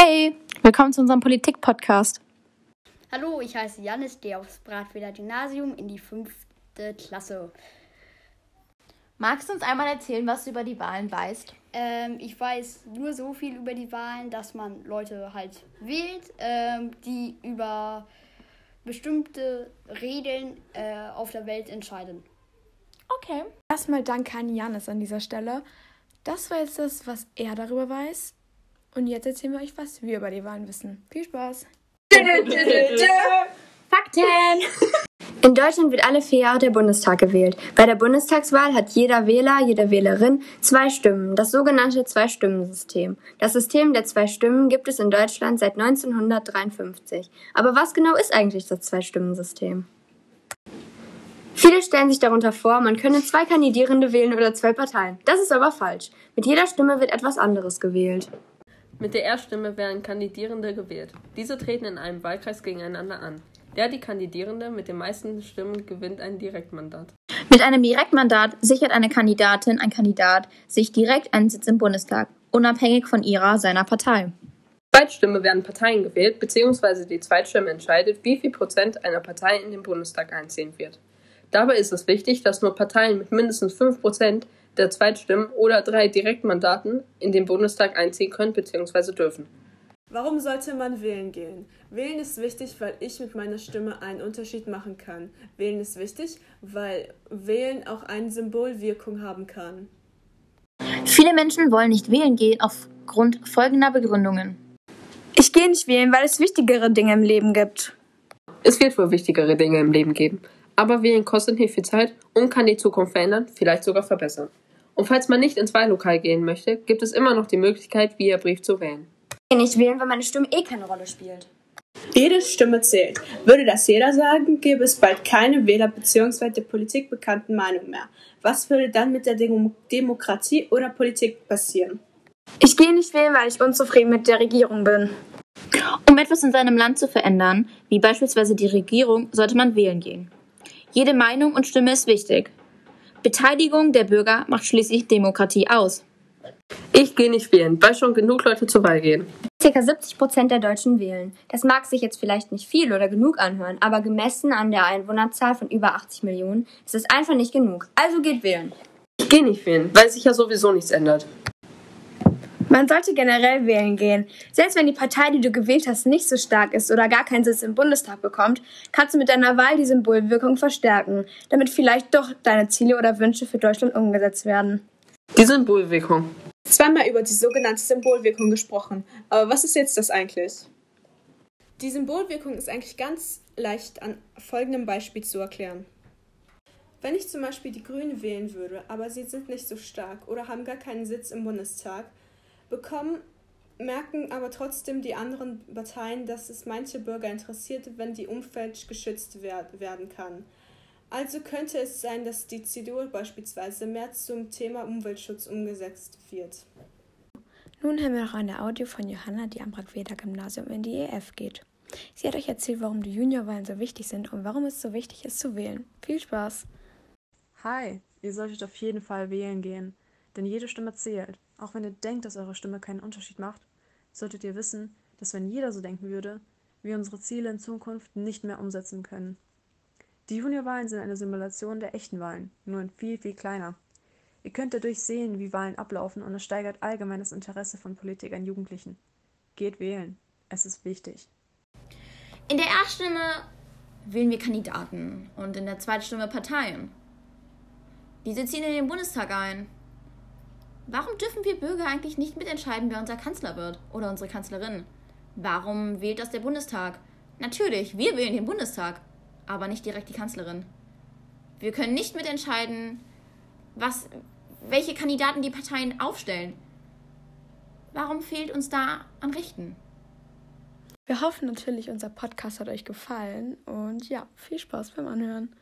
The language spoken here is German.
Hey, willkommen zu unserem Politik-Podcast. Hallo, ich heiße Janis, gehe aufs Bratweder Gymnasium in die fünfte Klasse. Magst du uns einmal erzählen, was du über die Wahlen weißt? Ähm, ich weiß nur so viel über die Wahlen, dass man Leute halt wählt, ähm, die über bestimmte Regeln äh, auf der Welt entscheiden. Okay. Erstmal danke an Janis an dieser Stelle. Das war jetzt das, was er darüber weiß. Und jetzt erzählen wir euch, was wir über die Wahlen wissen. Viel Spaß! Fakten! In Deutschland wird alle vier Jahre der Bundestag gewählt. Bei der Bundestagswahl hat jeder Wähler, jede Wählerin zwei Stimmen, das sogenannte Zwei-Stimmen-System. Das System der zwei Stimmen gibt es in Deutschland seit 1953. Aber was genau ist eigentlich das Zwei-Stimmen-System? Viele stellen sich darunter vor, man könne zwei Kandidierende wählen oder zwei Parteien. Das ist aber falsch. Mit jeder Stimme wird etwas anderes gewählt. Mit der Erststimme werden Kandidierende gewählt. Diese treten in einem Wahlkreis gegeneinander an. Der die Kandidierende mit den meisten Stimmen gewinnt ein Direktmandat. Mit einem Direktmandat sichert eine Kandidatin, ein Kandidat sich direkt einen Sitz im Bundestag, unabhängig von ihrer, seiner Partei. Zweitstimme werden Parteien gewählt, beziehungsweise die Zweitstimme entscheidet, wie viel Prozent einer Partei in den Bundestag einziehen wird. Dabei ist es wichtig, dass nur Parteien mit mindestens 5 Prozent der Zweitstimmen oder drei Direktmandaten in den Bundestag einziehen können bzw. dürfen. Warum sollte man wählen gehen? Wählen ist wichtig, weil ich mit meiner Stimme einen Unterschied machen kann. Wählen ist wichtig, weil Wählen auch eine Symbolwirkung haben kann. Viele Menschen wollen nicht wählen gehen aufgrund folgender Begründungen. Ich gehe nicht wählen, weil es wichtigere Dinge im Leben gibt. Es wird wohl wichtigere Dinge im Leben geben, aber wählen kostet nicht viel Zeit und kann die Zukunft verändern, vielleicht sogar verbessern. Und falls man nicht ins Wahllokal gehen möchte, gibt es immer noch die Möglichkeit, via Brief zu wählen. Ich kann nicht wählen, weil meine Stimme eh keine Rolle spielt. Jede Stimme zählt. Würde das jeder sagen, gäbe es bald keine Wähler- bzw. der Politik bekannten Meinung mehr. Was würde dann mit der Demo Demokratie oder Politik passieren? Ich gehe nicht wählen, weil ich unzufrieden mit der Regierung bin. Um etwas in seinem Land zu verändern, wie beispielsweise die Regierung, sollte man wählen gehen. Jede Meinung und Stimme ist wichtig. Beteiligung der Bürger macht schließlich Demokratie aus. Ich gehe nicht wählen, weil schon genug Leute zur Wahl gehen. Circa 70 Prozent der Deutschen wählen. Das mag sich jetzt vielleicht nicht viel oder genug anhören, aber gemessen an der Einwohnerzahl von über 80 Millionen ist es einfach nicht genug. Also geht wählen. Ich gehe nicht wählen, weil sich ja sowieso nichts ändert. Man sollte generell wählen gehen. Selbst wenn die Partei, die du gewählt hast, nicht so stark ist oder gar keinen Sitz im Bundestag bekommt, kannst du mit deiner Wahl die Symbolwirkung verstärken, damit vielleicht doch deine Ziele oder Wünsche für Deutschland umgesetzt werden. Die Symbolwirkung. Zweimal über die sogenannte Symbolwirkung gesprochen. Aber was ist jetzt das eigentlich? Die Symbolwirkung ist eigentlich ganz leicht an folgendem Beispiel zu erklären. Wenn ich zum Beispiel die Grünen wählen würde, aber sie sind nicht so stark oder haben gar keinen Sitz im Bundestag, bekommen, merken aber trotzdem die anderen Parteien, dass es manche Bürger interessiert, wenn die Umwelt geschützt werd werden kann. Also könnte es sein, dass die CDU beispielsweise mehr zum Thema Umweltschutz umgesetzt wird. Nun haben wir noch eine Audio von Johanna, die am Brackweder Gymnasium in die EF geht. Sie hat euch erzählt, warum die Juniorwahlen so wichtig sind und warum es so wichtig ist zu wählen. Viel Spaß! Hi, ihr solltet auf jeden Fall wählen gehen, denn jede Stimme zählt. Auch wenn ihr denkt, dass eure Stimme keinen Unterschied macht, solltet ihr wissen, dass wenn jeder so denken würde, wir unsere Ziele in Zukunft nicht mehr umsetzen können. Die Juniorwahlen sind eine Simulation der echten Wahlen, nur in viel, viel kleiner. Ihr könnt dadurch sehen, wie Wahlen ablaufen und es steigert allgemein das Interesse von Politik an Jugendlichen. Geht wählen. Es ist wichtig. In der Erststimme wählen wir Kandidaten und in der Zweitstimme Parteien. Diese ziehen in den Bundestag ein. Warum dürfen wir Bürger eigentlich nicht mitentscheiden, wer unser Kanzler wird oder unsere Kanzlerin? Warum wählt das der Bundestag? Natürlich, wir wählen den Bundestag, aber nicht direkt die Kanzlerin. Wir können nicht mitentscheiden, was, welche Kandidaten die Parteien aufstellen. Warum fehlt uns da an Rechten? Wir hoffen natürlich, unser Podcast hat euch gefallen und ja, viel Spaß beim Anhören.